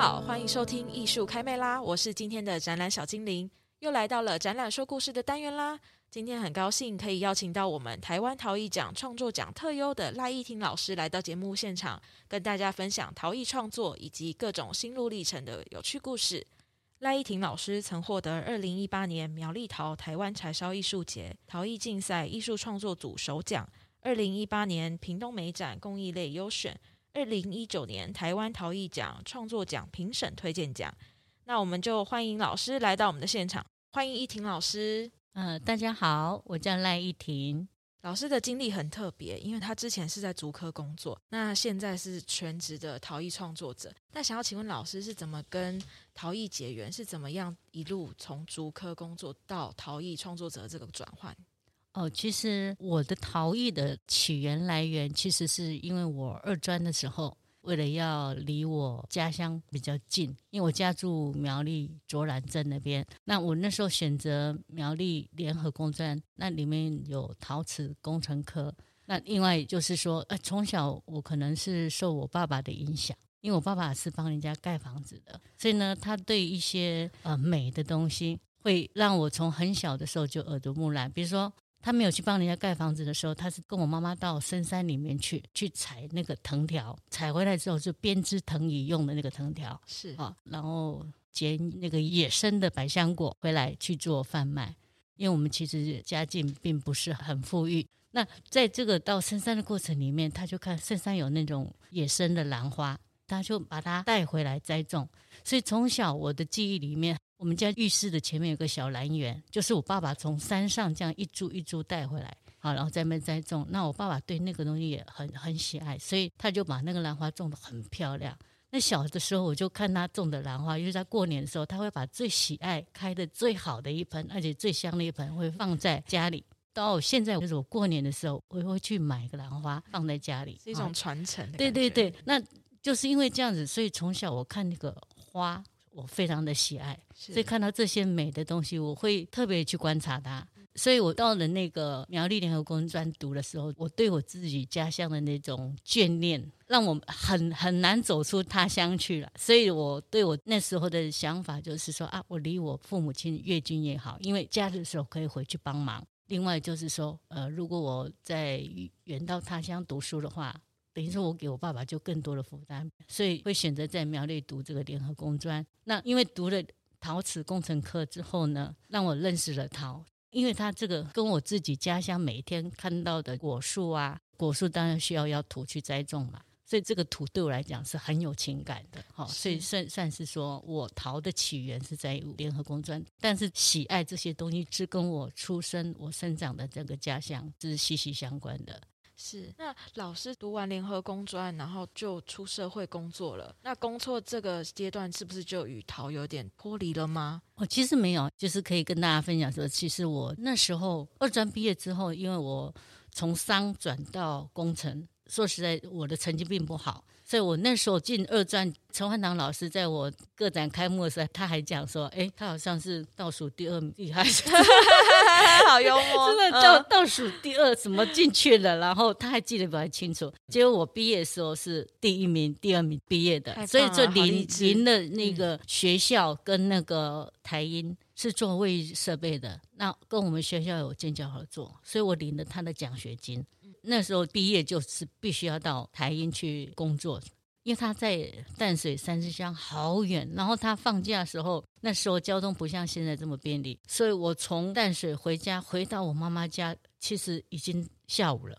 好，欢迎收听艺术开麦啦！我是今天的展览小精灵，又来到了展览说故事的单元啦。今天很高兴可以邀请到我们台湾陶艺奖创作奖特优的赖依婷老师来到节目现场，跟大家分享陶艺创作以及各种心路历程的有趣故事。赖依婷老师曾获得二零一八年苗栗陶台湾柴烧艺术节陶艺竞赛艺术创作组首奖，二零一八年屏东美展工艺类优选。二零一九年台湾陶艺奖创作奖评审推荐奖，那我们就欢迎老师来到我们的现场。欢迎依婷老师。嗯、呃，大家好，我叫赖依婷。老师的经历很特别，因为他之前是在竹科工作，那现在是全职的陶艺创作者。那想要请问老师是怎么跟陶艺结缘？是怎么样一路从竹科工作到陶艺创作者这个转换？哦，其实我的陶艺的起源来源，其实是因为我二专的时候，为了要离我家乡比较近，因为我家住苗栗卓兰镇那边，那我那时候选择苗栗联合工专，那里面有陶瓷工程科。那另外就是说，呃，从小我可能是受我爸爸的影响，因为我爸爸是帮人家盖房子的，所以呢，他对一些呃美的东西，会让我从很小的时候就耳濡目染，比如说。他没有去帮人家盖房子的时候，他是跟我妈妈到深山里面去去采那个藤条，采回来之后就编织藤椅用的那个藤条，是啊，然后捡那个野生的百香果回来去做贩卖。因为我们其实家境并不是很富裕，那在这个到深山的过程里面，他就看深山有那种野生的兰花，他就把它带回来栽种。所以从小我的记忆里面。我们家浴室的前面有个小兰园，就是我爸爸从山上这样一株一株带回来，好，然后在那边栽种。那我爸爸对那个东西也很很喜爱，所以他就把那个兰花种得很漂亮。那小的时候我就看他种的兰花，因为在过年的时候，他会把最喜爱开的最好的一盆，而且最香的一盆会放在家里。到现在，就是我过年的时候，我会去买一个兰花放在家里，是一种传承的。对对对，那就是因为这样子，所以从小我看那个花。我非常的喜爱，所以看到这些美的东西，我会特别去观察它。所以我到了那个苗栗联合工专读的时候，我对我自己家乡的那种眷恋，让我很很难走出他乡去了。所以我对我那时候的想法就是说啊，我离我父母亲越近越好，因为假日的时候可以回去帮忙。另外就是说，呃，如果我在远到他乡读书的话。等于说，我给我爸爸就更多的负担，所以会选择在苗栗读这个联合工专。那因为读了陶瓷工程课之后呢，让我认识了陶，因为他这个跟我自己家乡每天看到的果树啊，果树当然需要要土去栽种嘛，所以这个土对我来讲是很有情感的。好，所以算算是说我陶的起源是在联合工专，但是喜爱这些东西是跟我出生、我生长的这个家乡是息息相关的。是，那老师读完联合工专，然后就出社会工作了。那工作这个阶段是不是就与陶有点脱离了吗？哦，其实没有，就是可以跟大家分享说，其实我那时候二专毕业之后，因为我从商转到工程，说实在，我的成绩并不好。所以我那时候进二专，陈焕堂老师在我个展开幕的时候，他还讲说：“哎，他好像是倒数第二名，还是 好幽默，真的倒倒数第二，怎么进去了？然后他还记得比较清楚。结果我毕业的时候是第一名、第二名毕业的，所以就临临的那个学校跟那个台音是做卫浴设备的，那跟我们学校有建交合作，所以我领了他的奖学金。”那时候毕业就是必须要到台英去工作，因为他在淡水三支乡好远，然后他放假时候，那时候交通不像现在这么便利，所以我从淡水回家，回到我妈妈家，其实已经下午了，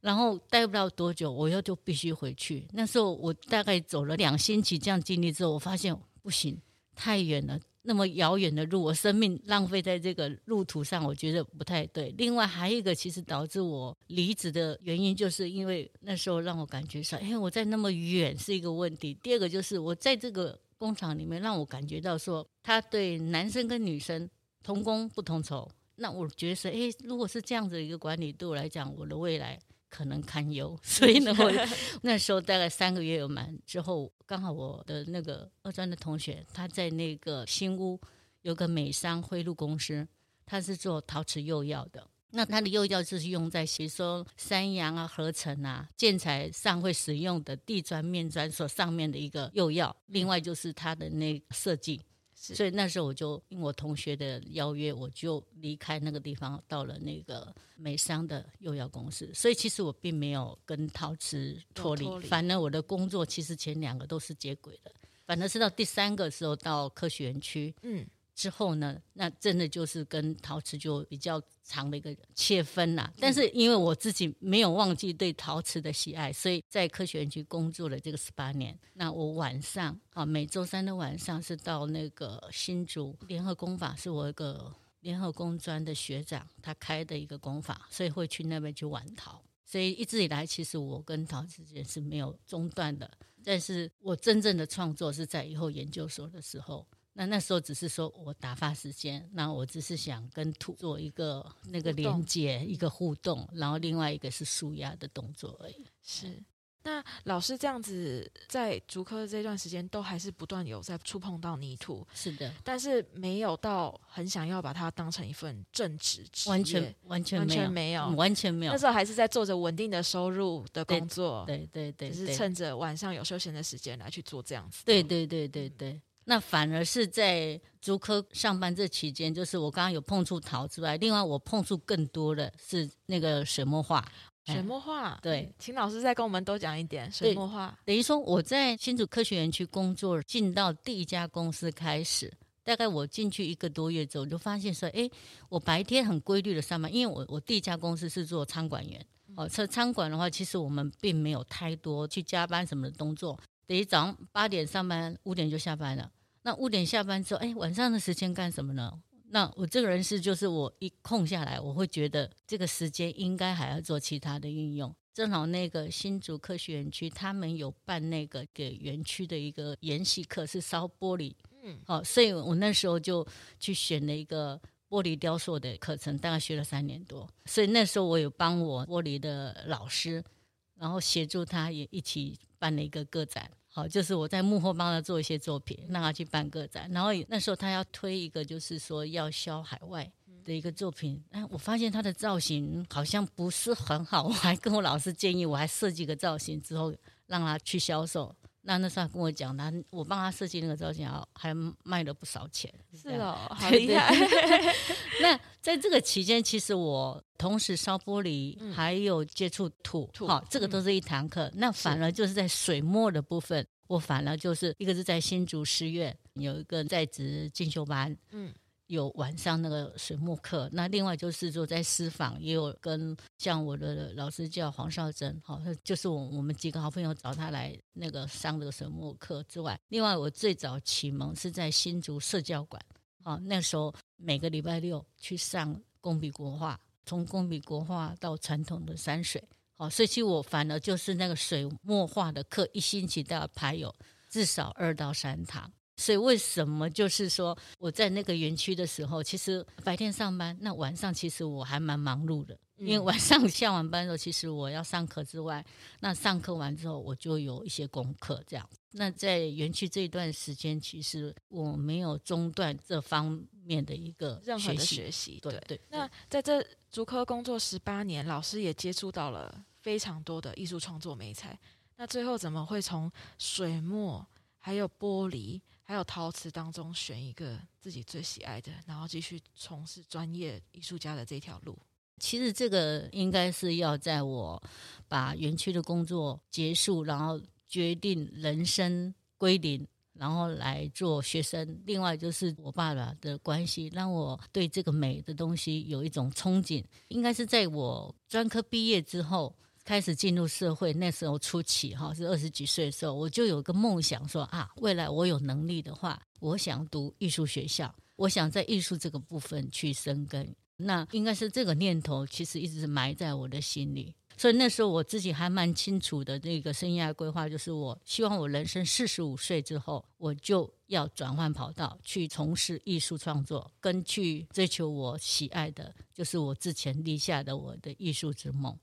然后待不了多久，我又就必须回去。那时候我大概走了两星期这样经历之后，我发现不行，太远了。那么遥远的路，我生命浪费在这个路途上，我觉得不太对。另外还有一个，其实导致我离职的原因，就是因为那时候让我感觉说，哎，我在那么远是一个问题。第二个就是我在这个工厂里面，让我感觉到说，他对男生跟女生同工不同酬。那我觉得是，哎，如果是这样子一个管理，对我来讲，我的未来。可能堪忧，所以呢，我 那时候大概三个月有满之后，刚好我的那个二专的同学，他在那个新屋有个美商辉路公司，他是做陶瓷釉药的，那它的釉药就是用在比如说山羊啊、合成啊、建材上会使用的地砖、面砖所上面的一个釉药。另外就是它的那个设计。所以那时候我就因我同学的邀约，我就离开那个地方，到了那个美商的幼药公司。所以其实我并没有跟陶瓷脱离，反而我的工作其实前两个都是接轨的。反而是到第三个时候到科学园区，嗯。之后呢，那真的就是跟陶瓷就比较长的一个切分呐。但是因为我自己没有忘记对陶瓷的喜爱，所以在科学园区工作了这个十八年。那我晚上啊，每周三的晚上是到那个新竹联合工法，是我一个联合工专的学长他开的一个工法，所以会去那边去玩陶。所以一直以来，其实我跟陶瓷之间是没有中断的。但是我真正的创作是在以后研究所的时候。那那时候只是说我打发时间，那我只是想跟土做一个那个连接，一个互动，然后另外一个是舒压的动作而已。是，那老师这样子在竹科这段时间都还是不断有在触碰到泥土，是的，但是没有到很想要把它当成一份正职，完全完全完全没有，完全没有。那时候还是在做着稳定的收入的工作，对对对，只是趁着晚上有休闲的时间来去做这样子。对对对对对。那反而是在竹科上班这期间，就是我刚刚有碰触陶之外，另外我碰触更多的是那个水墨画。水墨画，对，请老师再跟我们多讲一点水墨画。等于说我在新竹科学园区工作，进到第一家公司开始，大概我进去一个多月之后，我就发现说，哎，我白天很规律的上班，因为我我第一家公司是做仓管员，哦，这餐馆的话，其实我们并没有太多去加班什么的动作，等于早上八点上班，五点就下班了。那五点下班之后，哎，晚上的时间干什么呢？那我这个人是，就是我一空下来，我会觉得这个时间应该还要做其他的运用。正好那个新竹科学园区，他们有办那个给园区的一个研习课，是烧玻璃。嗯，好，所以我那时候就去选了一个玻璃雕塑的课程，大概学了三年多。所以那时候我有帮我玻璃的老师，然后协助他也一起办了一个个展。好，就是我在幕后帮他做一些作品，让他去办个展。然后那时候他要推一个，就是说要销海外的一个作品。哎，我发现他的造型好像不是很好，我还跟我老师建议，我还设计个造型之后让他去销售。那那时候他跟我讲，他我帮他设计那个造型，还卖了不少钱。是哦，好厉害。那在这个期间，其实我同时烧玻璃，嗯、还有接触土，好，这个都是一堂课。嗯、那反而就是在水墨的部分，我反而就是一个是在新竹师院有一个在职进修班，嗯。有晚上那个水墨课，那另外就是说在师坊也有跟像我的老师叫黄少珍，好，就是我我们几个好朋友找他来那个上这个水墨课之外，另外我最早启蒙是在新竹社教馆，好，那时候每个礼拜六去上工笔国画，从工笔国画到传统的山水，好，所以其实我反而就是那个水墨画的课，一星期都要排有至少二到三堂。所以为什么就是说我在那个园区的时候，其实白天上班，那晚上其实我还蛮忙碌的，因为晚上 下完班之后，其实我要上课之外，那上课完之后我就有一些功课这样。那在园区这一段时间，其实我没有中断这方面的一个任何的学习。对对。对，那在这足科工作十八年，老师也接触到了非常多的艺术创作媒材。那最后怎么会从水墨还有玻璃？还有陶瓷当中选一个自己最喜爱的，然后继续从事专业艺术家的这条路。其实这个应该是要在我把园区的工作结束，然后决定人生归零，然后来做学生。另外就是我爸爸的关系，让我对这个美的东西有一种憧憬。应该是在我专科毕业之后。开始进入社会，那时候初期哈，是二十几岁的时候，我就有个梦想说啊，未来我有能力的话，我想读艺术学校，我想在艺术这个部分去生根。那应该是这个念头，其实一直埋在我的心里。所以那时候我自己还蛮清楚的，那个生涯规划就是，我希望我人生四十五岁之后，我就要转换跑道，去从事艺术创作，跟去追求我喜爱的，就是我之前立下的我的艺术之梦。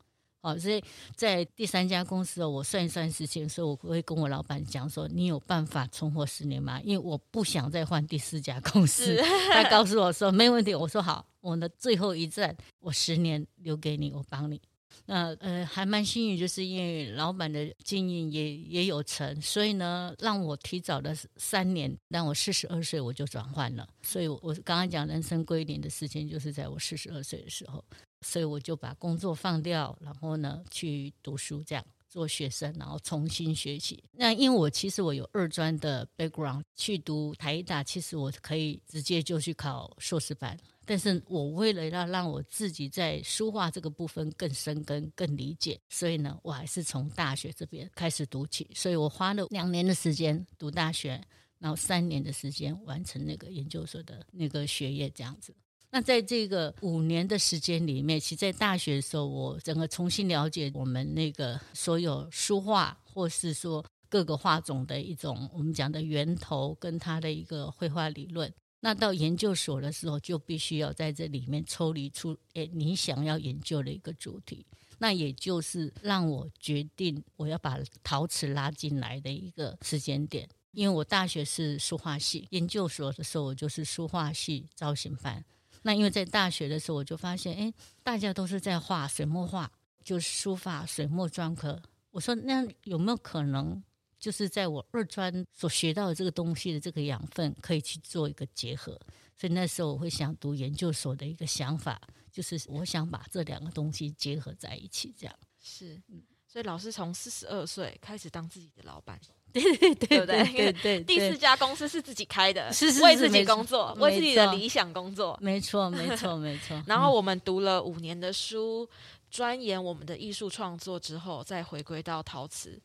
好，所以在第三家公司哦，我算一算时间，所以我会跟我老板讲说：“你有办法存活十年吗？”因为我不想再换第四家公司。他告诉我说：“没问题。”我说：“好，我的最后一站，我十年留给你，我帮你。”那呃，还蛮幸运，就是因为老板的经营也也有成，所以呢，让我提早了三年，让我四十二岁我就转换了。所以我，我刚刚讲人生归零的时间，就是在我四十二岁的时候，所以我就把工作放掉，然后呢，去读书，这样做学生，然后重新学习。那因为我其实我有二专的 background，去读台大，其实我可以直接就去考硕士班。但是我为了要让我自己在书画这个部分更深耕、更理解，所以呢，我还是从大学这边开始读起。所以我花了两年的时间读大学，然后三年的时间完成那个研究所的那个学业，这样子。那在这个五年的时间里面，其实在大学的时候，我整个重新了解我们那个所有书画，或是说各个画种的一种我们讲的源头，跟它的一个绘画理论。那到研究所的时候，就必须要在这里面抽离出，诶，你想要研究的一个主题。那也就是让我决定我要把陶瓷拉进来的一个时间点。因为我大学是书画系，研究所的时候我就是书画系造型班。那因为在大学的时候，我就发现，诶，大家都是在画水墨画，就是书法、水墨专科。我说，那有没有可能？就是在我二专所学到的这个东西的这个养分，可以去做一个结合，所以那时候我会想读研究所的一个想法，就是我想把这两个东西结合在一起，这样是。所以老师从四十二岁开始当自己的老板，对对对，对不对？对对，第四家公司是自己开的，是是为自己工作，为自己的理想工作，没错没 错没错。然后我们读了五年的书，钻研我们的艺术创作之后，再回归到陶瓷。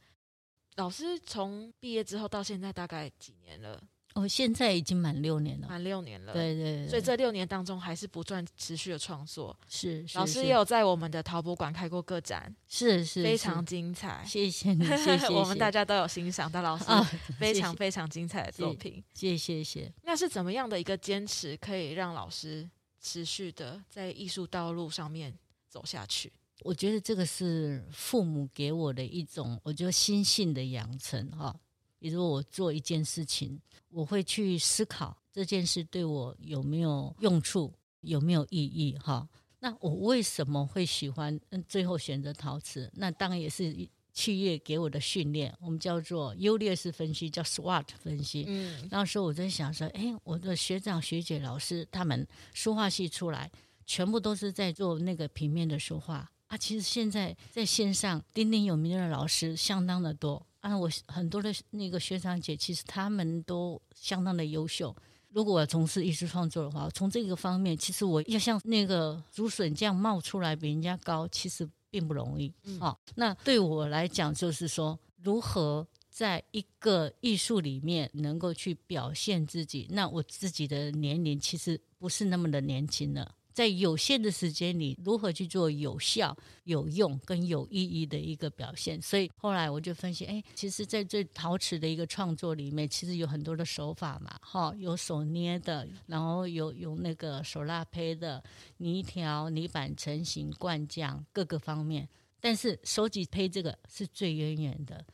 老师从毕业之后到现在大概几年了？哦，现在已经满六年了，满六年了。对，对对，所以这六年当中还是不断持续的创作。是，是老师也有在我们的陶博馆开过个展，是是，非常精彩。谢谢你，谢谢。我们大家都有欣赏到老师 非常非常精彩的作品。谢谢谢。那是怎么样的一个坚持，可以让老师持续的在艺术道路上面走下去？我觉得这个是父母给我的一种，我觉得心性的养成哈。比如我做一件事情，我会去思考这件事对我有没有用处，有没有意义哈。那我为什么会喜欢？嗯，最后选择陶瓷，那当然也是企业给我的训练，我们叫做优劣势分析，叫 SWOT 分析。嗯，那时候我在想说，哎，我的学长学姐老师他们书画系出来，全部都是在做那个平面的书画。啊，其实现在在线上鼎鼎有名的老师相当的多啊，我很多的那个学长姐，其实他们都相当的优秀。如果我要从事艺术创作的话，从这个方面，其实我要像那个竹笋这样冒出来比人家高，其实并不容易。嗯、哦，那对我来讲，就是说如何在一个艺术里面能够去表现自己。那我自己的年龄其实不是那么的年轻了。在有限的时间里，如何去做有效、有用跟有意义的一个表现？所以后来我就分析，哎，其实，在这陶瓷的一个创作里面，其实有很多的手法嘛，哈，有手捏的，然后有有那个手蜡胚的泥条、泥板成型、灌浆各个方面。但是手挤胚这个是最渊源的。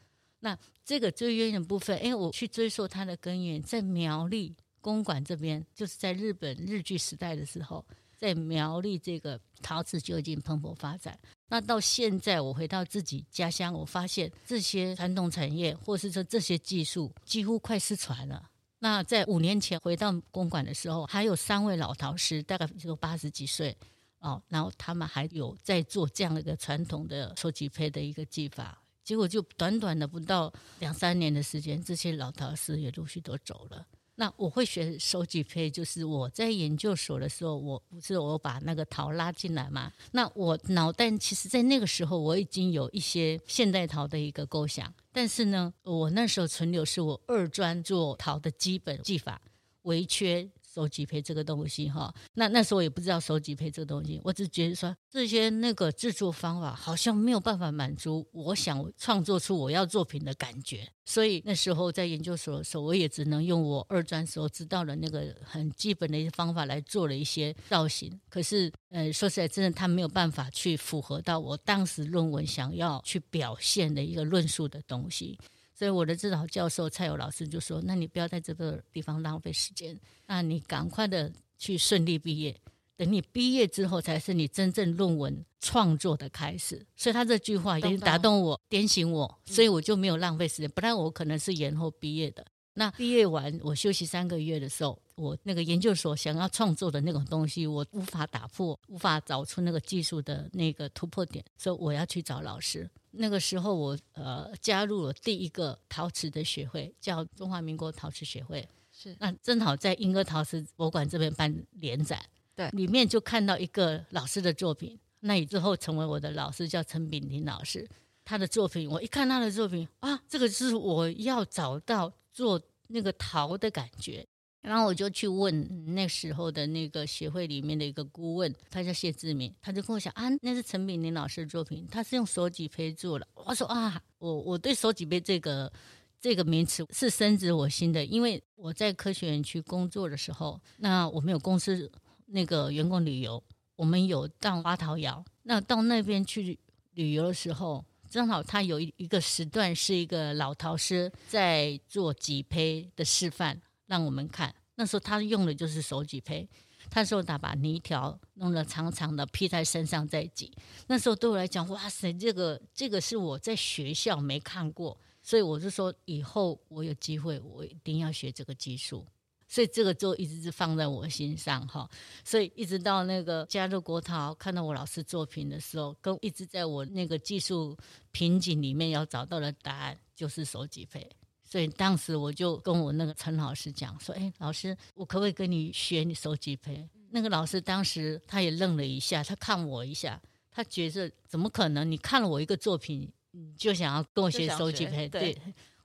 那这个最渊源部分，哎，我去追溯它的根源，在苗栗公馆这边，就是在日本日据时代的时候。在苗栗，这个陶瓷就已经蓬勃发展。那到现在，我回到自己家乡，我发现这些传统产业，或是说这些技术，几乎快失传了。那在五年前回到公馆的时候，还有三位老陶师，大概就八十几岁哦，然后他们还有在做这样的一个传统的手挤胚的一个技法。结果就短短的不到两三年的时间，这些老陶师也陆续都走了。那我会学手举胚，就是我在研究所的时候，我不是我把那个陶拉进来嘛。那我脑袋其实，在那个时候我已经有一些现代陶的一个构想，但是呢，我那时候存留是我二专做陶的基本技法，围缺手机配这个东西哈。那那时候也不知道手机配这个东西，我只觉得说这些那个制作方法好像没有办法满足我想创作出我要作品的感觉。所以那时候在研究所的时候，我也只能用我二专时候知道的那个很基本的一些方法来做了一些造型。可是，呃，说实在，真的他没有办法去符合到我当时论文想要去表现的一个论述的东西。所以我的指导教授蔡友老师就说：“那你不要在这个地方浪费时间，那你赶快的去顺利毕业。”等你毕业之后，才是你真正论文创作的开始。所以他这句话已经打动我、点醒我，所以我就没有浪费时间。不然我可能是延后毕业的。那毕业完，我休息三个月的时候，我那个研究所想要创作的那种东西，我无法打破，无法找出那个技术的那个突破点，所以我要去找老师。那个时候我，我呃加入了第一个陶瓷的学会，叫中华民国陶瓷学会。是，那正好在莺歌陶瓷博物馆这边办联展。对，里面就看到一个老师的作品，那以之后成为我的老师，叫陈炳林老师。他的作品，我一看他的作品啊，这个是我要找到做那个陶的感觉。然后我就去问那时候的那个协会里面的一个顾问，他叫谢志明，他就跟我讲啊，那是陈炳林老师的作品，他是用手挤胚做的。我说啊，我我对手挤胚这个这个名词是深植我心的，因为我在科学园区工作的时候，那我们有公司。那个员工旅游，我们有到花桃窑。那到那边去旅游的时候，正好他有一一个时段是一个老陶师在做挤胚的示范，让我们看。那时候他用的就是手挤胚，他说他把泥条弄得长长的披在身上再挤。那时候对我来讲，哇塞，这个这个是我在学校没看过，所以我就说以后我有机会，我一定要学这个技术。所以这个就一直是放在我心上哈，所以一直到那个加入国陶，看到我老师作品的时候，跟一直在我那个技术瓶颈里面要找到的答案就是手挤胚。所以当时我就跟我那个陈老师讲说：“哎，老师，我可不可以跟你学你手挤胚？”那个老师当时他也愣了一下，他看我一下，他觉得怎么可能？你看了我一个作品，你就想要跟我学手挤胚？对。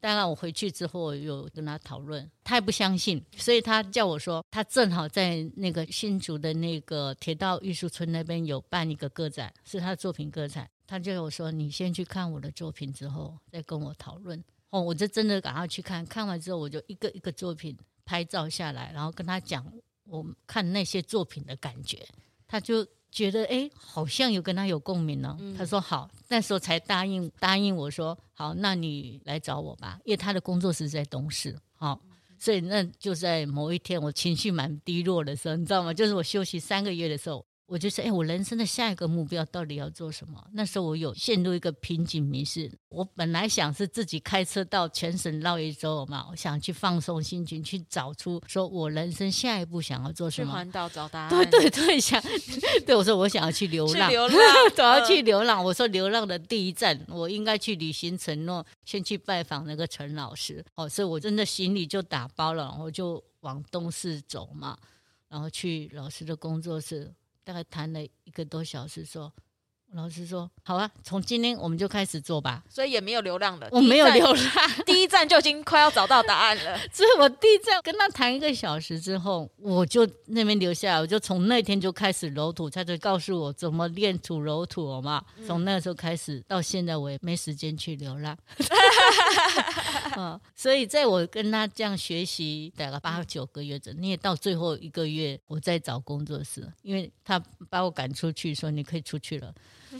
当然，我回去之后有跟他讨论，他也不相信，所以他叫我说，他正好在那个新竹的那个铁道艺术村那边有办一个个展，是他的作品个展。他就跟我说：“你先去看我的作品，之后再跟我讨论。”哦，我就真的赶快去看，看完之后我就一个一个作品拍照下来，然后跟他讲我看那些作品的感觉，他就。觉得哎，好像有跟他有共鸣呢。嗯、他说好，那时候才答应答应我说好，那你来找我吧，因为他的工作室在东市，好，所以那就在某一天我情绪蛮低落的时候，你知道吗？就是我休息三个月的时候。我就说，哎，我人生的下一个目标到底要做什么？那时候我有陷入一个瓶颈迷失。我本来想是自己开车到全省绕一周嘛，我想去放松心情，去找出说我人生下一步想要做什么。去环岛找答案。对对对，想 对我说，我想要去流浪，流浪，我要去流浪。我说，流浪的第一站，我应该去履行承诺，先去拜访那个陈老师。哦，所以我真的行李就打包了，然后就往东市走嘛，然后去老师的工作室。大概谈了一个多小时，说，老师说好啊，从今天我们就开始做吧。所以也没有流浪了，我没有流浪，第一站就已经快要找到答案了。所以我第一站跟他谈一个小时之后，我就那边留下来，我就从那天就开始揉土，他就告诉我怎么练土揉土嘛。从那个时候开始到现在，我也没时间去流浪。嗯，所以在我跟他这样学习大概八九个月整，你也到最后一个月，我在找工作室，因为他把我赶出去，说你可以出去了。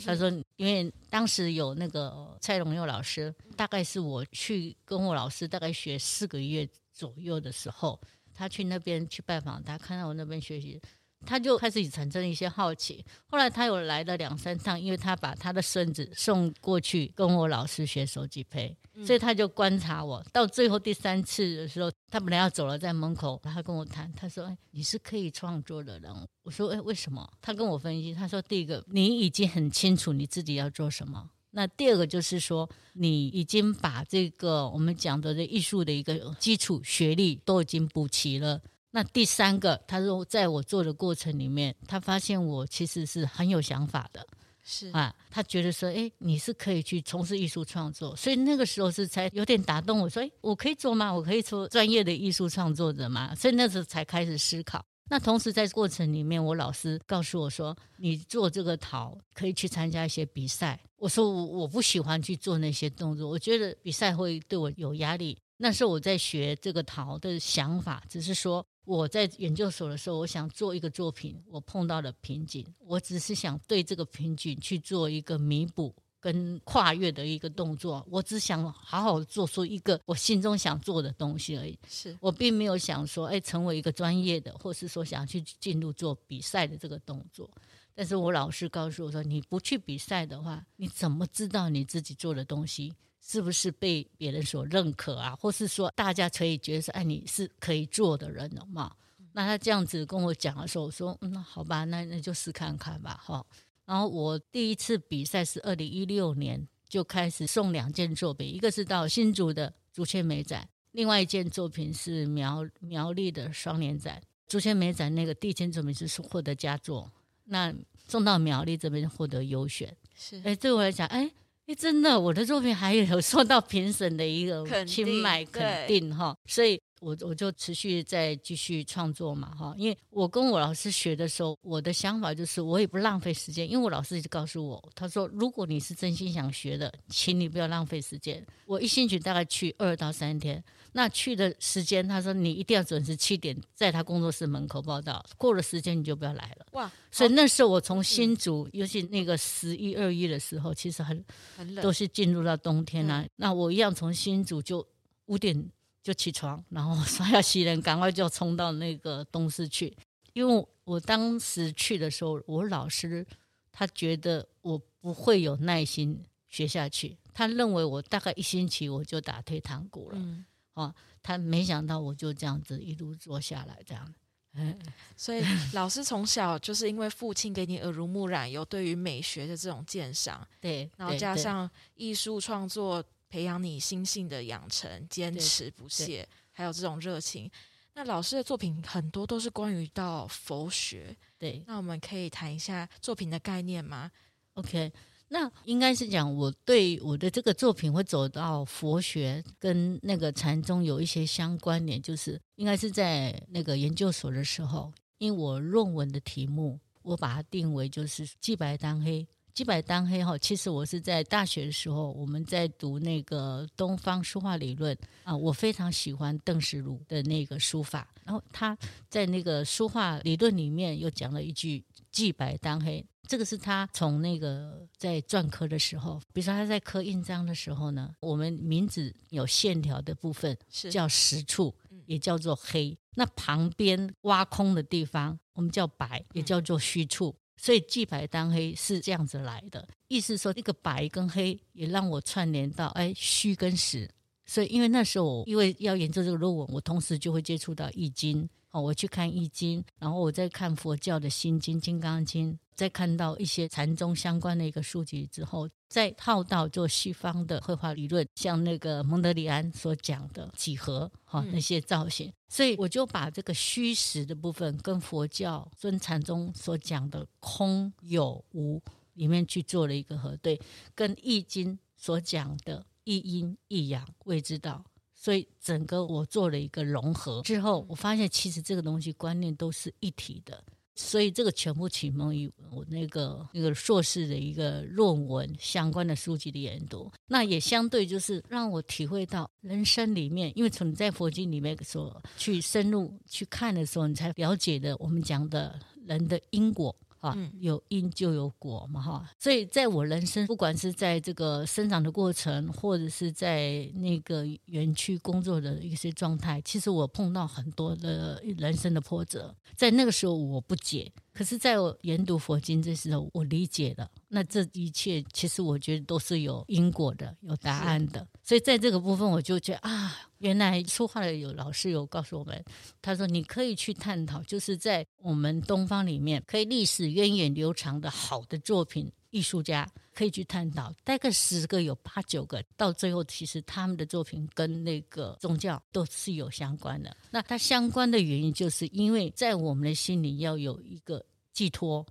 他说，因为当时有那个蔡荣佑老师，大概是我去跟我老师大概学四个月左右的时候，他去那边去拜访他，看到我那边学习。他就开始产生一些好奇，后来他有来了两三趟，因为他把他的孙子送过去跟我老师学手机胚，所以他就观察我。到最后第三次的时候，他本来要走了，在门口，他跟我谈，他说：“哎，你是可以创作的人。”我说：“哎，为什么？”他跟我分析，他说：“第一个，你已经很清楚你自己要做什么；那第二个就是说，你已经把这个我们讲的这艺术的一个基础学历都已经补齐了。”那第三个，他说，在我做的过程里面，他发现我其实是很有想法的，是啊，他觉得说，哎，你是可以去从事艺术创作，所以那个时候是才有点打动我说，哎，我可以做吗？我可以做专业的艺术创作者吗？所以那时候才开始思考。那同时在过程里面，我老师告诉我说，你做这个陶可以去参加一些比赛。我说我我不喜欢去做那些动作，我觉得比赛会对我有压力。那时候我在学这个陶的想法，只是说。我在研究所的时候，我想做一个作品，我碰到了瓶颈，我只是想对这个瓶颈去做一个弥补跟跨越的一个动作，我只想好好做出一个我心中想做的东西而已。是我并没有想说，哎，成为一个专业的，或是说想去进入做比赛的这个动作。但是我老师告诉我说，你不去比赛的话，你怎么知道你自己做的东西？是不是被别人所认可啊？或是说大家可以觉得说，哎，你是可以做的人了嘛？那他这样子跟我讲的时候，我说，嗯，好吧，那那就试看看吧，哈。然后我第一次比赛是二零一六年就开始送两件作品，一个是到新竹的竹签美展，另外一件作品是苗苗栗的双年展。竹签美展那个第一件作品是获得佳作，那送到苗栗这边获得优选。是，哎，对我来讲，哎。真的，我的作品还有受到评审的一个青睐肯定哈，所以。我我就持续在继续创作嘛，哈，因为我跟我老师学的时候，我的想法就是我也不浪费时间，因为我老师一直告诉我，他说如果你是真心想学的，请你不要浪费时间。我一星期大概去二到三天，那去的时间，他说你一定要准时七点在他工作室门口报道，过了时间你就不要来了。哇！所以那时候我从新竹，尤其那个十一二月的时候，其实很很冷，都是进入到冬天啊。那我一样从新竹就五点。就起床，然后刷牙洗脸，赶快就冲到那个东市去。因为我当时去的时候，我老师他觉得我不会有耐心学下去，他认为我大概一星期我就打退堂鼓了。嗯，啊，他没想到我就这样子一路做下来，这样。嗯，所以老师从小就是因为父亲给你耳濡目染，有对于美学的这种鉴赏，对，然后加上艺术创作。培养你心性的养成，坚持不懈，还有这种热情。那老师的作品很多都是关于到佛学，对。那我们可以谈一下作品的概念吗？OK，那应该是讲我对我的这个作品会走到佛学跟那个禅宗有一些相关联，就是应该是在那个研究所的时候，因为我论文的题目我把它定为就是既白当黑。既白当黑哈，其实我是在大学的时候，我们在读那个东方书画理论啊，我非常喜欢邓石如的那个书法，然后他在那个书画理论里面又讲了一句“既白当黑”，这个是他从那个在篆刻的时候，比如说他在刻印章的时候呢，我们名字有线条的部分是叫实处，也叫做黑，那旁边挖空的地方我们叫白，也叫做虚处。所以既白当黑是这样子来的，意思说这个白跟黑也让我串联到哎虚跟实。所以因为那时候我因为要研究这个论文，我同时就会接触到易经哦，我去看易经，然后我再看佛教的心经、金刚经，再看到一些禅宗相关的一个书籍之后，再套到做西方的绘画理论，像那个蒙德里安所讲的几何哈那些造型。所以我就把这个虚实的部分跟佛教尊禅宗所讲的空有无里面去做了一个核对，跟易经所讲的一阴一阳谓之道，所以整个我做了一个融合之后，我发现其实这个东西观念都是一体的。所以这个全部启蒙于我那个那个硕士的一个论文相关的书籍的研读，那也相对就是让我体会到人生里面，因为从你在佛经里面所去深入去看的时候，你才了解的我们讲的人的因果。啊，有因就有果嘛，哈，所以在我人生，不管是在这个生长的过程，或者是在那个园区工作的一些状态，其实我碰到很多的人生的波折，在那个时候我不解。可是，在我研读佛经这时候，我理解了。那这一切，其实我觉得都是有因果的，有答案的。所以，在这个部分，我就觉得啊，原来说话的有老师有告诉我们，他说你可以去探讨，就是在我们东方里面，可以历史源远流长的好的作品，艺术家可以去探讨。大概十个有八九个，到最后其实他们的作品跟那个宗教都是有相关的。那它相关的原因，就是因为在我们的心里要有一个。寄托，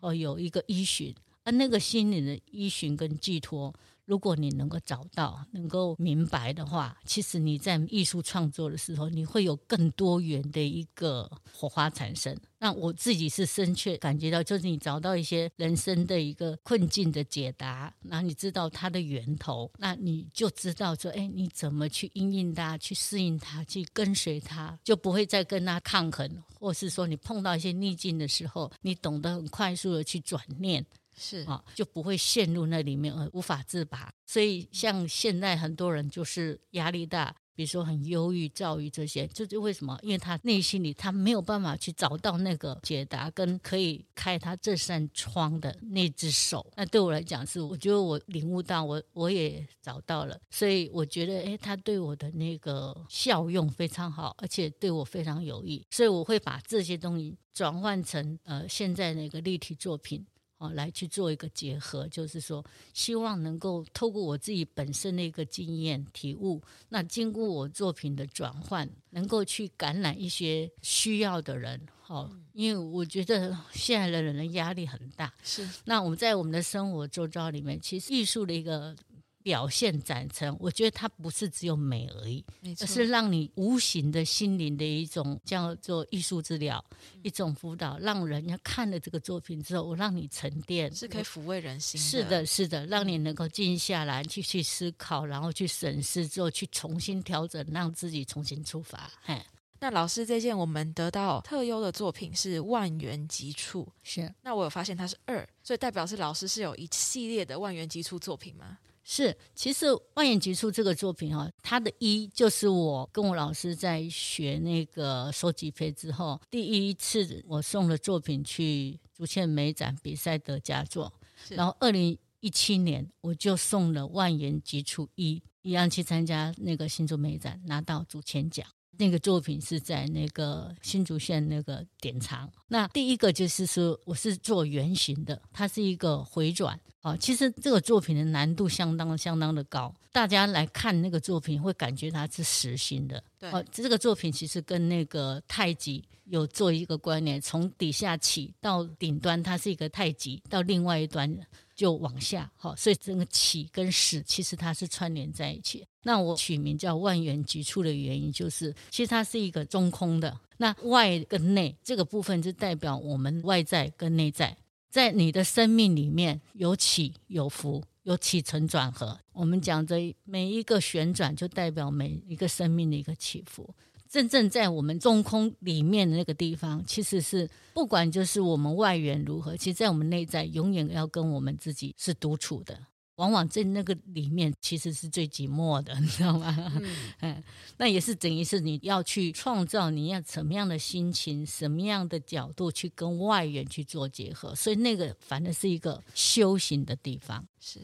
哦，有一个依循，而那个心灵的依循跟寄托。如果你能够找到、能够明白的话，其实你在艺术创作的时候，你会有更多元的一个火花产生。那我自己是深切感觉到，就是你找到一些人生的一个困境的解答，然后你知道它的源头，那你就知道说，哎，你怎么去因应它、去适应它、去跟随它，就不会再跟它抗衡，或是说你碰到一些逆境的时候，你懂得很快速的去转念。是啊，就不会陷入那里面而无法自拔。所以像现在很多人就是压力大，比如说很忧郁、躁郁这些，就是为什么？因为他内心里他没有办法去找到那个解答跟可以开他这扇窗的那只手。那对我来讲是，我觉得我领悟到，我我也找到了。所以我觉得，哎，他对我的那个效用非常好，而且对我非常有益。所以我会把这些东西转换成呃现在那个立体作品。哦，来去做一个结合，就是说，希望能够透过我自己本身的一个经验体悟，那经过我作品的转换，能够去感染一些需要的人。哦，因为我觉得现在的人的压力很大，是。那我们在我们的生活周遭里面，其实艺术的一个。表现展成，我觉得它不是只有美而已，而是让你无形的心灵的一种叫做艺术治疗，嗯、一种辅导，让人家看了这个作品之后，我让你沉淀，是可以抚慰人心的。是的，是的，让你能够静下来去去思考，然后去审视之后，去重新调整，让自己重新出发。嘿，那老师这件我们得到特优的作品是万元急处，是。那我有发现它是二，所以代表是老师是有一系列的万元急处作品吗？是，其实万元急触这个作品哈，它的一就是我跟我老师在学那个收集胚之后，第一次我送了作品去竹堑美展比赛得佳作，然后二零一七年我就送了万元急触一，一样去参加那个新竹美展，拿到竹堑奖。那个作品是在那个新竹县那个典藏。那第一个就是说，我是做圆形的，它是一个回转。啊，其实这个作品的难度相当相当的高，大家来看那个作品会感觉它是实心的。对，哦，这个作品其实跟那个太极有做一个关联，从底下起到顶端，它是一个太极，到另外一端就往下。好，所以这个起跟始其实它是串联在一起。那我取名叫万元局处的原因，就是其实它是一个中空的，那外跟内这个部分就代表我们外在跟内在。在你的生命里面有起有伏，有起承转合。我们讲的每一个旋转，就代表每一个生命的一个起伏。真正在我们中空里面的那个地方，其实是不管就是我们外缘如何，其实在我们内在永远要跟我们自己是独处的。往往在那个里面，其实是最寂寞的，你知道吗？嗯，那也是等于是你要去创造，你要什么样的心情，什么样的角度去跟外缘去做结合，所以那个反正是一个修行的地方。是，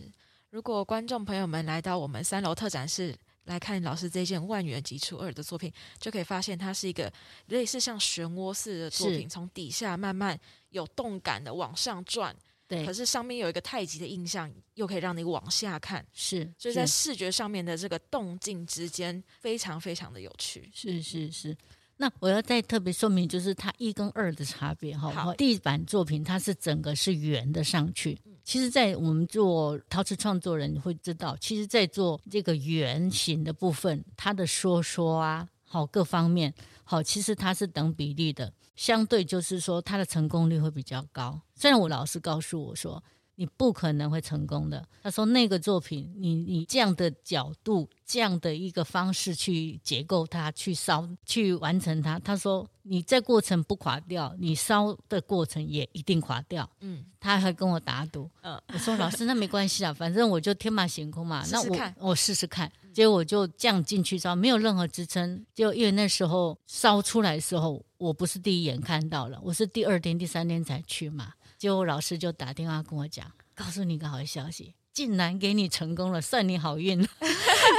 如果观众朋友们来到我们三楼特展室来看老师这件万元级初二的作品，就可以发现它是一个类似像漩涡似的作品，从底下慢慢有动感的往上转。对，可是上面有一个太极的印象，又可以让你往下看，是，所以在视觉上面的这个动静之间，非常非常的有趣。是是是。那我要再特别说明，就是它一跟二的差别哈。好，地板作品它是整个是圆的上去。其实，在我们做陶瓷创作人会知道，其实，在做这个圆形的部分，它的收缩啊，好各方面，好，其实它是等比例的。相对就是说，它的成功率会比较高。虽然我老师告诉我说，你不可能会成功的。他说那个作品，你你这样的角度，这样的一个方式去结构它，去烧，去完成它。他说你在过程不垮掉，你烧的过程也一定垮掉。嗯，他还跟我打赌。嗯，我说老师那没关系啊，反正我就天马行空嘛。试试看。那我我试试看。结果我就这样进去烧，没有任何支撑。就因为那时候烧出来的时候，我不是第一眼看到了，我是第二天、第三天才去嘛。结果老师就打电话跟我讲，告诉你一个好消息，竟然给你成功了，算你好运。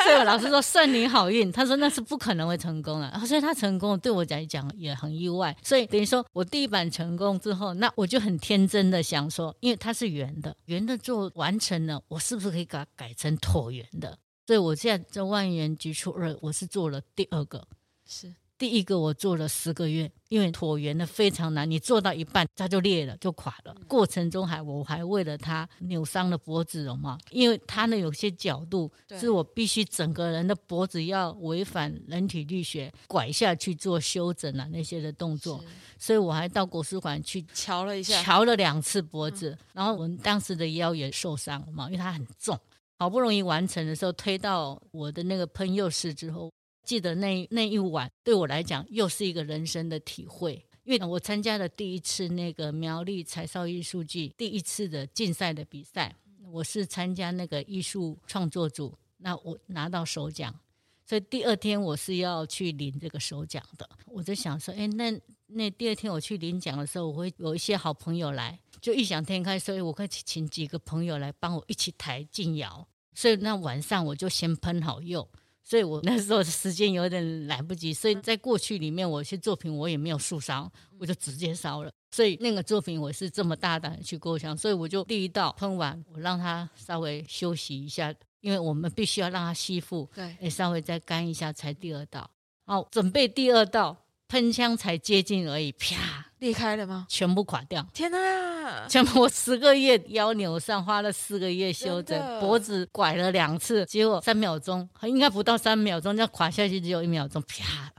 所以老师说算你好运，他说那是不可能会成功的。所以他成功，对我来讲也很意外。所以等于说我第一版成功之后，那我就很天真的想说，因为它是圆的，圆的做完成了，我是不是可以把它改成椭圆的？所以我现在这万元急触二，我是做了第二个，是第一个我做了十个月，因为椭圆的非常难，你做到一半它就裂了，就垮了。过程中还我还为了它扭伤了脖子了嘛，因为它呢有些角度是我必须整个人的脖子要违反人体力学拐下去做修整啊那些的动作，所以我还到国术馆去瞧了一下，瞧了两次脖子，然后我们当时的腰也受伤了嘛，因为它很重，好不容易完成的时候推到我的那个喷釉室之后。记得那那一晚对我来讲又是一个人生的体会，因为我参加了第一次那个苗栗柴烧艺术季第一次的竞赛的比赛，我是参加那个艺术创作组，那我拿到首奖，所以第二天我是要去领这个首奖的。我就想说，哎，那那第二天我去领奖的时候，我会有一些好朋友来，就异想天开，所以我可以请几个朋友来帮我一起抬进窑，所以那晚上我就先喷好釉。所以我那时候时间有点来不及，所以在过去里面，我一些作品我也没有素烧，我就直接烧了。所以那个作品我是这么大胆的去构想，所以我就第一道喷完，我让它稍微休息一下，因为我们必须要让它吸附，对，也稍微再干一下才第二道。好，准备第二道。喷枪才接近而已，啪，裂开了吗？全部垮掉！天哪！全部我十个月腰扭伤，花了四个月修整，脖子拐了两次，结果三秒钟，应该不到三秒钟，这样垮下去只有一秒钟，啪，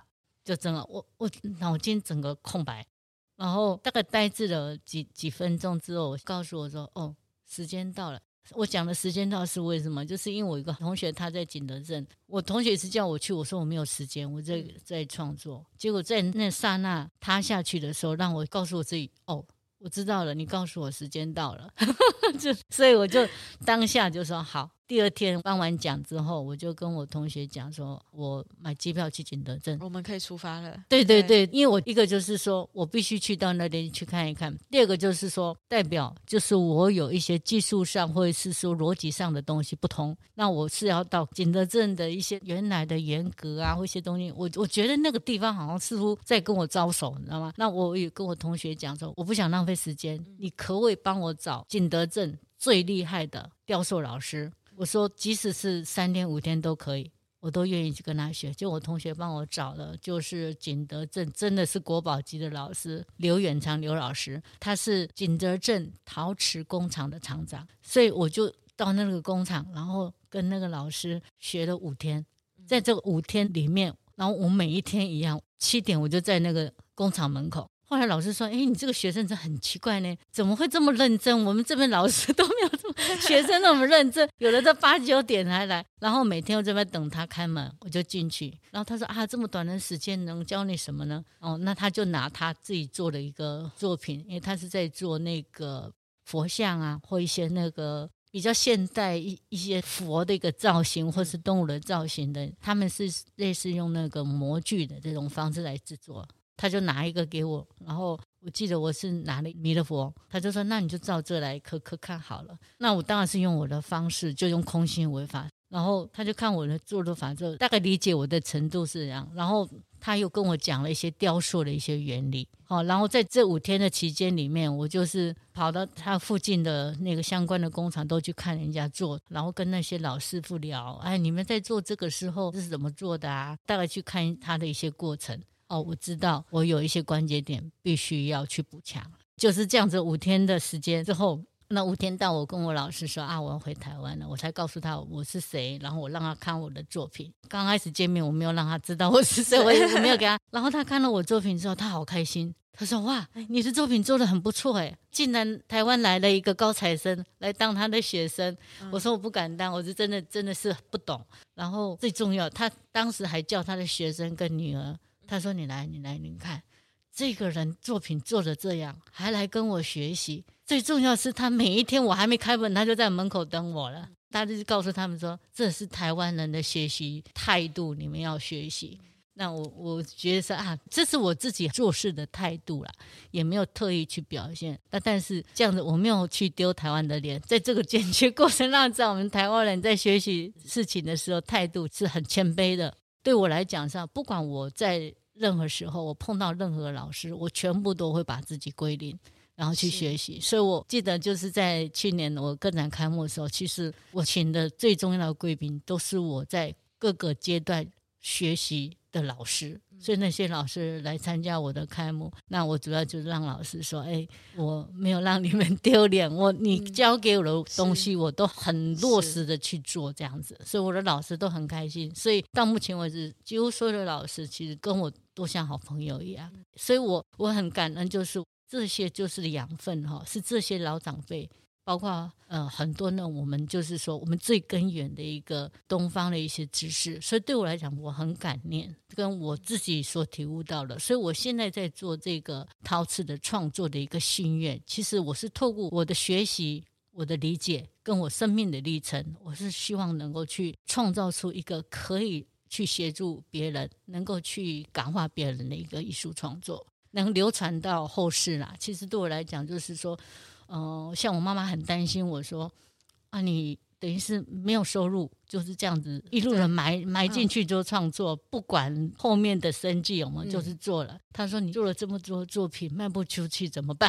就真的，我我脑筋整个空白，然后大概呆滞了几几分钟之后，我告诉我说：“哦，时间到了。”我讲的时间到是为什么？就是因为我一个同学他在景德镇，我同学是叫我去，我说我没有时间，我在在创作。结果在那刹那塌下去的时候，让我告诉我自己，哦，我知道了，你告诉我时间到了，就所以我就当下就说好。第二天颁完奖之后，我就跟我同学讲说，我买机票去景德镇，我们可以出发了。对对对，对因为我一个就是说我必须去到那边去看一看，第二个就是说代表就是我有一些技术上或者是说逻辑上的东西不同，那我是要到景德镇的一些原来的严格啊或一些东西，我我觉得那个地方好像似乎在跟我招手，你知道吗？那我也跟我同学讲说，我不想浪费时间，你可不可以帮我找景德镇最厉害的雕塑老师？我说，即使是三天五天都可以，我都愿意去跟他学。就我同学帮我找了，就是景德镇真的是国宝级的老师刘远长刘老师，他是景德镇陶瓷工厂的厂长，所以我就到那个工厂，然后跟那个老师学了五天。在这五天里面，然后我每一天一样，七点我就在那个工厂门口。后来老师说：“哎，你这个学生真很奇怪呢，怎么会这么认真？我们这边老师都没有这么学生那么认真，有的在八九点还来。然后每天我这边等他开门，我就进去。然后他说：啊，这么短的时间能教你什么呢？哦，那他就拿他自己做的一个作品，因为他是在做那个佛像啊，或一些那个比较现代一一些佛的一个造型，或是动物的造型的，他们是类似用那个模具的这种方式来制作。”他就拿一个给我，然后我记得我是拿了弥勒佛，他就说：“那你就照这来刻刻看好了。”那我当然是用我的方式，就用空心为法。然后他就看我的做的法，就大概理解我的程度是这样。然后他又跟我讲了一些雕塑的一些原理。好，然后在这五天的期间里面，我就是跑到他附近的那个相关的工厂都去看人家做，然后跟那些老师傅聊：“哎，你们在做这个时候是怎么做的啊？”大概去看他的一些过程。哦，我知道，我有一些关节点必须要去补强，就是这样子。五天的时间之后，那五天到，我跟我老师说啊，我要回台湾了，我才告诉他我是谁，然后我让他看我的作品。刚开始见面，我没有让他知道我是谁，我也没有给他。然后他看了我作品之后，他好开心，他说哇，你的作品做得很不错哎，竟然台湾来了一个高材生来当他的学生。我说我不敢当，我是真的真的是不懂。然后最重要，他当时还叫他的学生跟女儿。他说：“你来，你来，你看，这个人作品做的这样，还来跟我学习。最重要是他每一天我还没开门，他就在门口等我了。他就告诉他们说，这是台湾人的学习态度，你们要学习。那我我觉得说啊，这是我自己做事的态度啦，也没有特意去表现。但但是这样子，我没有去丢台湾的脸，在这个剪辑过程当中我们台湾人在学习事情的时候态度是很谦卑的。对我来讲，上不管我在。”任何时候，我碰到任何老师，我全部都会把自己归零，然后去学习。所以我记得就是在去年我个展开幕的时候，其实我请的最重要的贵宾都是我在各个阶段学习的老师，所以那些老师来参加我的开幕，那我主要就是让老师说：“哎，我没有让你们丢脸，我你教给我的东西，我都很落实的去做，这样子，所以我的老师都很开心。所以到目前为止，几乎所有的老师其实跟我都像好朋友一样，所以我我很感恩，就是这些就是养分哈，是这些老长辈。”包括呃很多呢，我们就是说我们最根源的一个东方的一些知识，所以对我来讲，我很感念跟我自己所体悟到的。所以我现在在做这个陶瓷的创作的一个心愿，其实我是透过我的学习、我的理解跟我生命的历程，我是希望能够去创造出一个可以去协助别人、能够去感化别人的一个艺术创作，能流传到后世啦。其实对我来讲，就是说。哦、像我妈妈很担心我说，啊，你等于是没有收入，就是这样子一路的埋埋进去做创作，嗯、不管后面的生计有没有就是做了。她、嗯、说你做了这么多作品卖不出去怎么办？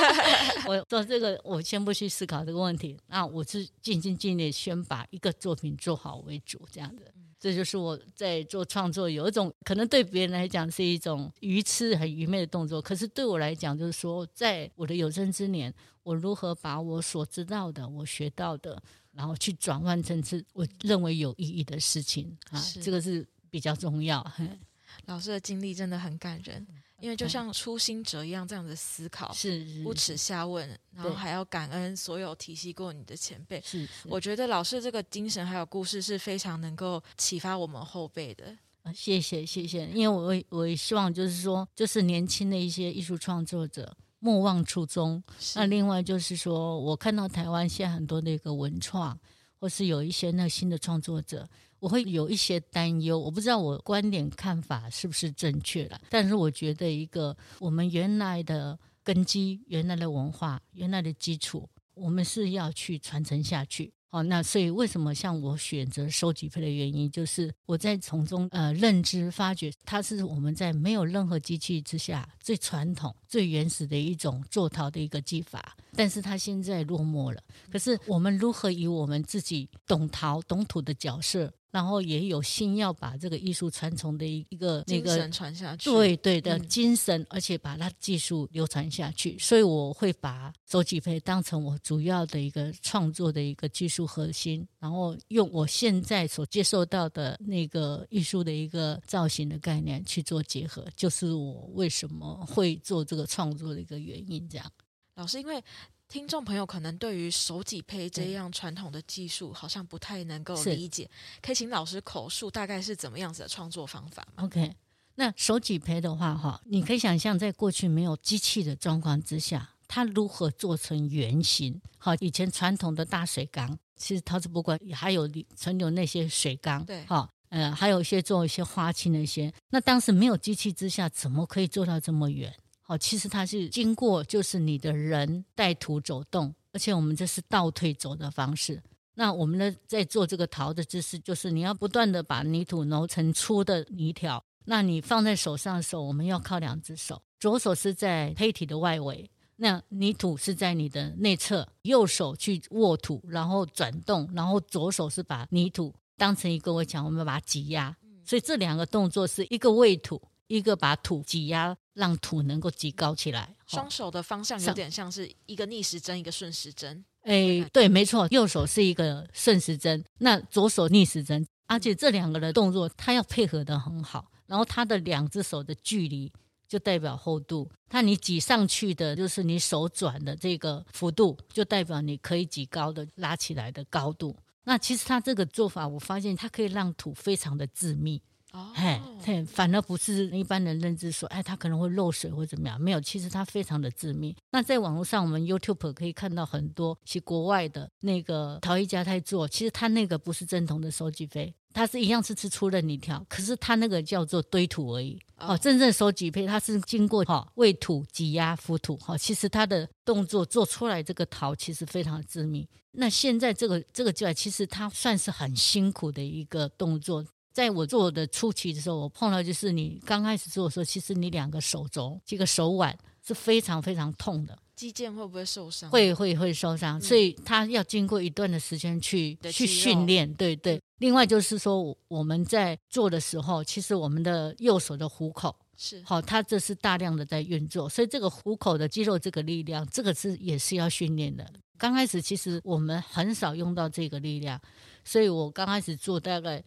我说这个我先不去思考这个问题，那我是尽心尽力先把一个作品做好为主，这样子。这就是我在做创作，有一种可能对别人来讲是一种愚痴、很愚昧的动作，可是对我来讲，就是说，在我的有生之年，我如何把我所知道的、我学到的，然后去转换成是我认为有意义的事情啊，这个是比较重要。老师的经历真的很感人。因为就像初心者一样，这样的思考是不耻下问，然后还要感恩所有提携过你的前辈。是，我觉得老师这个精神还有故事是非常能够启发我们后辈的。谢谢谢谢，因为我我也希望就是说，就是年轻的一些艺术创作者莫忘初衷。那另外就是说，我看到台湾现在很多的一个文创，或是有一些那新的创作者。我会有一些担忧，我不知道我观点看法是不是正确了，但是我觉得一个我们原来的根基、原来的文化、原来的基础，我们是要去传承下去。哦，那所以为什么像我选择收集费的原因，就是我在从中呃认知发觉，它是我们在没有任何机器之下最传统、最原始的一种做陶的一个技法，但是它现在落寞了。可是我们如何以我们自己懂陶、懂土的角色？然后也有心要把这个艺术传承的一个那个传下去，对对的精神，而且把它技术流传下去。所以我会把手挤胚当成我主要的一个创作的一个技术核心，然后用我现在所接受到的那个艺术的一个造型的概念去做结合，就是我为什么会做这个创作的一个原因。这样，老师因为。听众朋友可能对于手挤胚这样传统的技术好像不太能够理解，可以请老师口述大概是怎么样子的创作方法吗？OK，那手挤胚的话，哈，你可以想象在过去没有机器的状况之下，它如何做成圆形？好，以前传统的大水缸，其实陶瓷博物馆还有存留那些水缸，对，哈，呃，还有一些做一些花器那些。那当时没有机器之下，怎么可以做到这么圆？哦，其实它是经过，就是你的人带土走动，而且我们这是倒退走的方式。那我们呢，在做这个陶的姿势，就是你要不断的把泥土揉成粗的泥条。那你放在手上的时候，我们要靠两只手，左手是在胚体的外围，那泥土是在你的内侧，右手去握土，然后转动，然后左手是把泥土当成一个我讲，我们要把它挤压。所以这两个动作是一个喂土，一个把土挤压。让土能够挤高起来，双手的方向有点像是一个逆时针，一个顺时针。哎，对，没错，右手是一个顺时针，那左手逆时针，而且这两个的动作，它要配合得很好。然后它的两只手的距离就代表厚度，它你挤上去的就是你手转的这个幅度，就代表你可以挤高的拉起来的高度。那其实它这个做法，我发现它可以让土非常的致密。哦，嘿，反而不是一般人认知说，哎，它可能会漏水或怎么样，没有，其实它非常的致命。那在网络上，我们 YouTube 可以看到很多其国外的那个陶艺家在做，其实他那个不是正统的手挤胚，他是一样是吃粗的泥条，可是他那个叫做堆土而已。哦，真正手挤胚它是经过哈喂土、挤压、浮土，哈，其实它的动作做出来这个陶其实非常的致命。那现在这个这个就其实它算是很辛苦的一个动作。在我做的初期的时候，我碰到就是你刚开始做的时候，其实你两个手肘这个手腕是非常非常痛的。肌腱会不会受伤？会会会受伤，嗯、所以他要经过一段的时间去去训练。对对。另外就是说，我们在做的时候，其实我们的右手的虎口是好，它这是大量的在运作，所以这个虎口的肌肉这个力量，这个是也是要训练的。刚开始其实我们很少用到这个力量，所以我刚开始做大概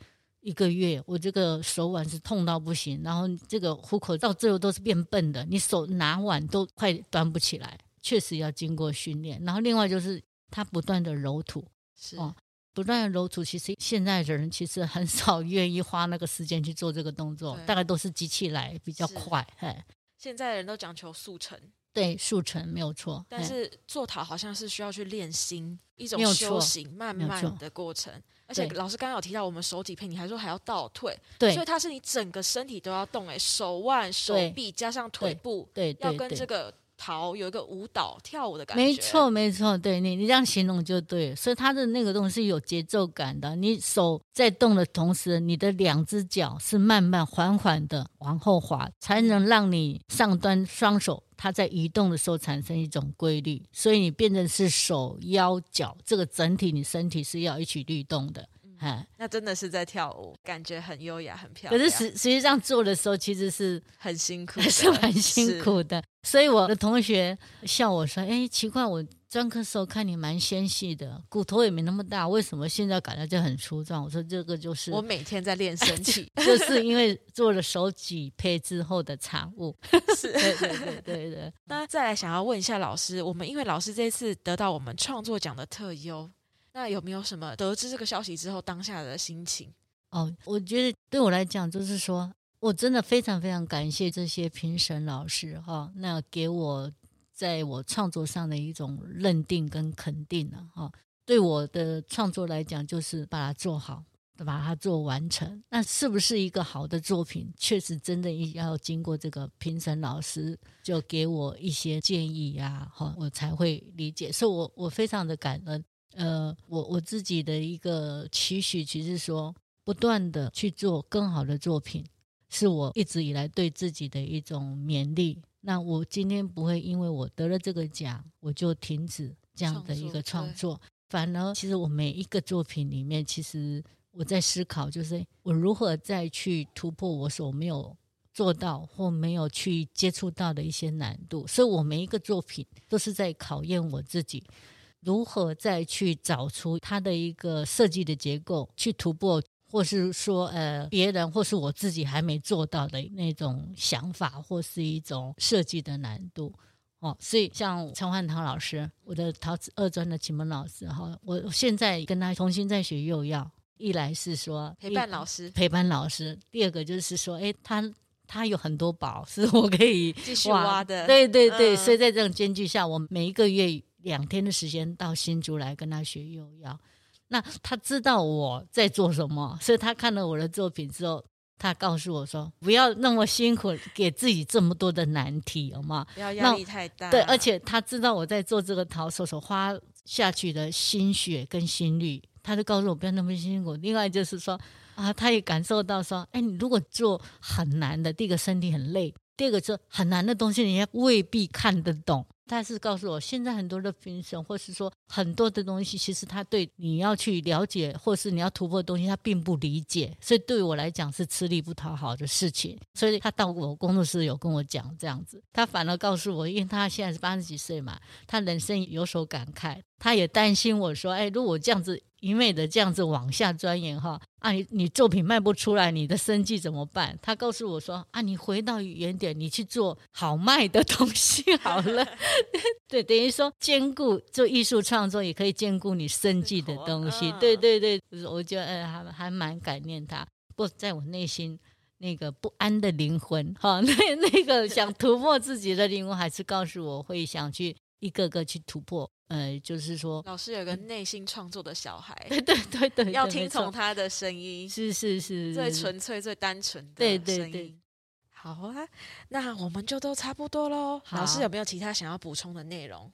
一个月，我这个手腕是痛到不行，然后这个虎口到最后都是变笨的，你手拿碗都快端不起来，确实要经过训练。然后另外就是他不断的揉土，是哦。不断的揉土，其实现在的人其实很少 愿意花那个时间去做这个动作，大概都是机器来比较快。嘿，现在人都讲求速成，对，速成没有错。但是做陶好像是需要去练心，一种修行，慢慢的过程。而且老师刚刚有提到，我们手几配，你还说还要倒退，对，所以它是你整个身体都要动，哎，手腕、手臂加上腿部，对，要跟这个。陶有一个舞蹈跳舞的感觉，没错没错，对你你这样形容就对，所以它的那个东西是有节奏感的。你手在动的同时，你的两只脚是慢慢缓缓的往后滑，才能让你上端双手它在移动的时候产生一种规律。所以你变成是手腰脚这个整体，你身体是要一起律动的。嗯，那真的是在跳舞，感觉很优雅，很漂亮。可是实实际上做的时候，其实是很辛苦，是很辛苦的。所以我的同学笑我说：“哎，奇怪，我专科时候看你蛮纤细的，骨头也没那么大，为什么现在感觉就很粗壮？”我说：“这个就是我每天在练身体，就是因为做了手几配之后的产物。”是，对对对对对。那再来想要问一下老师，我们因为老师这次得到我们创作奖的特优。那有没有什么得知这个消息之后当下的心情？哦，我觉得对我来讲，就是说我真的非常非常感谢这些评审老师哈、那给我在我创作上的一种认定跟肯定了哈、对我的创作来讲，就是把它做好，把它做完成。那是不是一个好的作品？确实真的要经过这个评审老师就给我一些建议呀、哈、我才会理解。所以我我非常的感恩。呃，我我自己的一个期许，其实说不断的去做更好的作品，是我一直以来对自己的一种勉励。那我今天不会因为我得了这个奖，我就停止这样的一个创作。反而，其实我每一个作品里面，其实我在思考，就是我如何再去突破我所没有做到或没有去接触到的一些难度。所以我每一个作品都是在考验我自己。如何再去找出它的一个设计的结构，去突破，或是说呃别人或是我自己还没做到的那种想法，或是一种设计的难度哦。所以像陈焕堂老师，我的陶瓷二专的启蒙老师哈，我现在跟他重新再学釉药，一来是说陪伴老师，陪伴老师；第二个就是说，哎，他他有很多宝是我可以继续挖的，对对对。嗯、所以在这种间距下，我每一个月。两天的时间到新竹来跟他学幼药，那他知道我在做什么，所以他看了我的作品之后，他告诉我说：“不要那么辛苦，给自己这么多的难题，好吗？不要压力太大。”对，而且他知道我在做这个陶手所花下去的心血跟心力，他就告诉我不要那么辛苦。另外就是说啊，他也感受到说：“哎，你如果做很难的，第一个身体很累，第二个是很难的东西，人家未必看得懂。”他是告诉我，现在很多的评审，或是说很多的东西，其实他对你要去了解，或是你要突破的东西，他并不理解，所以对我来讲是吃力不讨好的事情。所以他到我工作室有跟我讲这样子，他反而告诉我，因为他现在是八十几岁嘛，他人生有所感慨，他也担心我说，哎，如果这样子。一味的这样子往下钻研哈啊，你你作品卖不出来，你的生计怎么办？他告诉我说啊，你回到原点，你去做好卖的东西好了。对，等于说兼顾做艺术创作，也可以兼顾你生计的东西。对对对，我觉得呃还还蛮感念他。不在我内心那个不安的灵魂哈，那那个 想突破自己的灵魂，还是告诉我会想去一个个去突破。呃，就是说，老师有个内心创作的小孩，对对对对，要听从他的声音，是是是，最纯粹、最单纯的声音。对对对，好啊，那我们就都差不多喽。老师有没有其他想要补充的内容？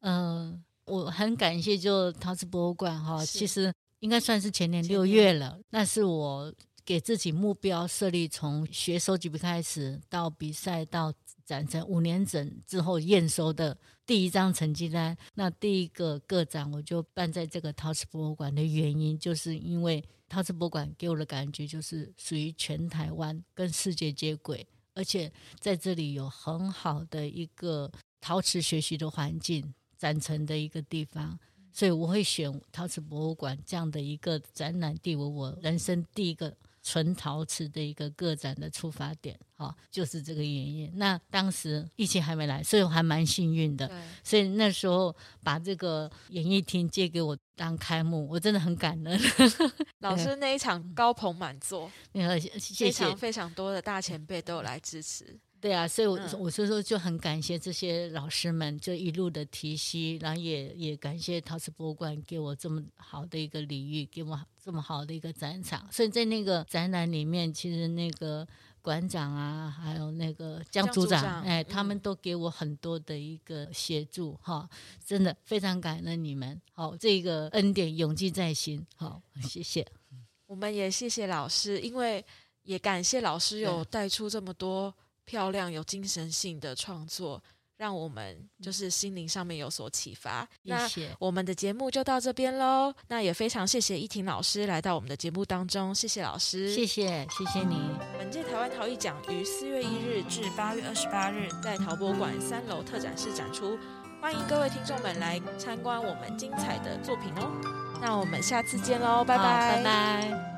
嗯、呃，我很感谢就陶瓷博物馆哈，其实应该算是前年六月了，那是我给自己目标设立，从学收集笔开始到比赛到展成五年整之后验收的第一张成绩单。那第一个个展我就办在这个陶瓷博物馆的原因，就是因为陶瓷博物馆给我的感觉就是属于全台湾跟世界接轨，而且在这里有很好的一个陶瓷学习的环境，展成的一个地方。所以我会选陶瓷博物馆这样的一个展览地为我人生第一个纯陶瓷的一个个展的出发点，哈，就是这个原因。那当时疫情还没来，所以我还蛮幸运的。所以那时候把这个演艺厅借给我当开幕，我真的很感恩。老师那一场高朋满座，谢谢，非常非常多的大前辈都有来支持。对啊，所以我，我我是说就很感谢这些老师们，就一路的提携，然后也也感谢陶瓷博物馆给我这么好的一个礼遇，给我这么好的一个展场。所以在那个展览里面，其实那个馆长啊，还有那个江组长，组长哎，他们都给我很多的一个协助，哈、嗯，真的非常感恩你们。好，这个恩典永记在心。好，谢谢。我们也谢谢老师，因为也感谢老师有带出这么多。漂亮有精神性的创作，让我们就是心灵上面有所启发。谢谢。那我们的节目就到这边喽。那也非常谢谢依婷老师来到我们的节目当中，谢谢老师，谢谢，谢谢你。本届台湾陶艺奖于四月一日至八月二十八日在陶博馆三楼特展室展出，欢迎各位听众们来参观我们精彩的作品哦。那我们下次见喽，拜拜，拜拜。